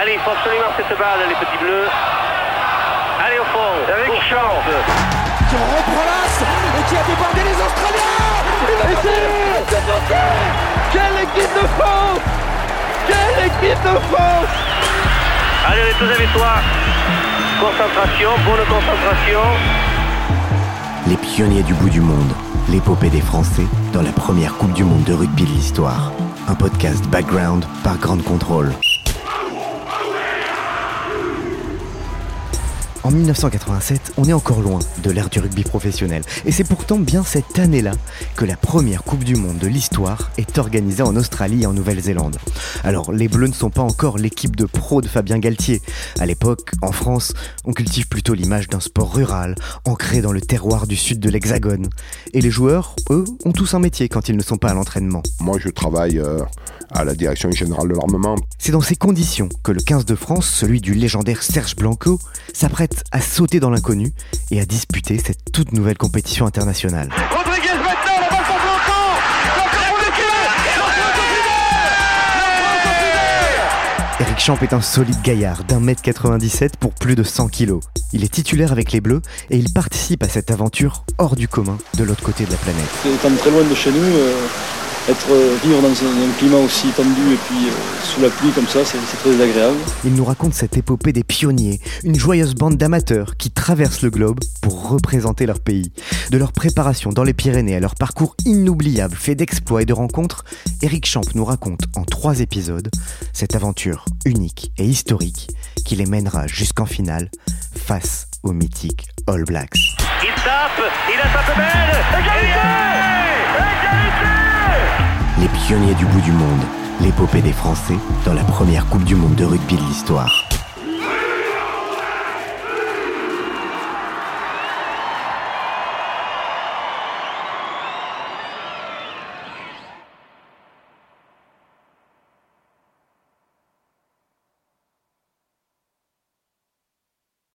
Allez, il faut absolument cette balle, les petits bleus. Allez au fond, avec chance. Qui reprend l'as et qui a débordé les Australiens Quelle équipe de France Quelle équipe de France Allez, on est tous avec toi. Concentration, bonne concentration. Les pionniers du bout du monde, l'épopée des Français dans la première Coupe du Monde de rugby de l'histoire. Un podcast background par Grande Contrôle. En 1987, on est encore loin de l'ère du rugby professionnel. Et c'est pourtant bien cette année-là que la première Coupe du Monde de l'histoire est organisée en Australie et en Nouvelle-Zélande. Alors, les Bleus ne sont pas encore l'équipe de pro de Fabien Galtier. À l'époque, en France, on cultive plutôt l'image d'un sport rural, ancré dans le terroir du sud de l'Hexagone. Et les joueurs, eux, ont tous un métier quand ils ne sont pas à l'entraînement. Moi, je travaille euh, à la direction générale de l'armement. C'est dans ces conditions que le 15 de France, celui du légendaire Serge Blanco, s'apprête à sauter dans l'inconnu et à disputer cette toute nouvelle compétition internationale. Eric Champ est un solide gaillard d'un mètre 97 pour plus de 100 kilos. Il est titulaire avec les Bleus et il participe à cette aventure hors du commun de l'autre côté de la planète. Étant très loin de chez nous, euh, être euh, vivre dans un, un climat aussi tendu et puis euh, sous la pluie comme ça, c'est c'est très agréable. Il nous raconte cette épopée des pionniers, une joyeuse bande d'amateurs qui traversent le globe pour représenter leur pays. De leur préparation dans les Pyrénées à leur parcours inoubliable fait d'exploits et de rencontres, Eric Champ nous raconte en trois épisodes cette aventure unique et historique qui les mènera jusqu'en finale face aux mythiques All Blacks. Il tape, il a sa belle. Pionniers du bout du monde, l'épopée des Français dans la première Coupe du Monde de rugby de l'histoire.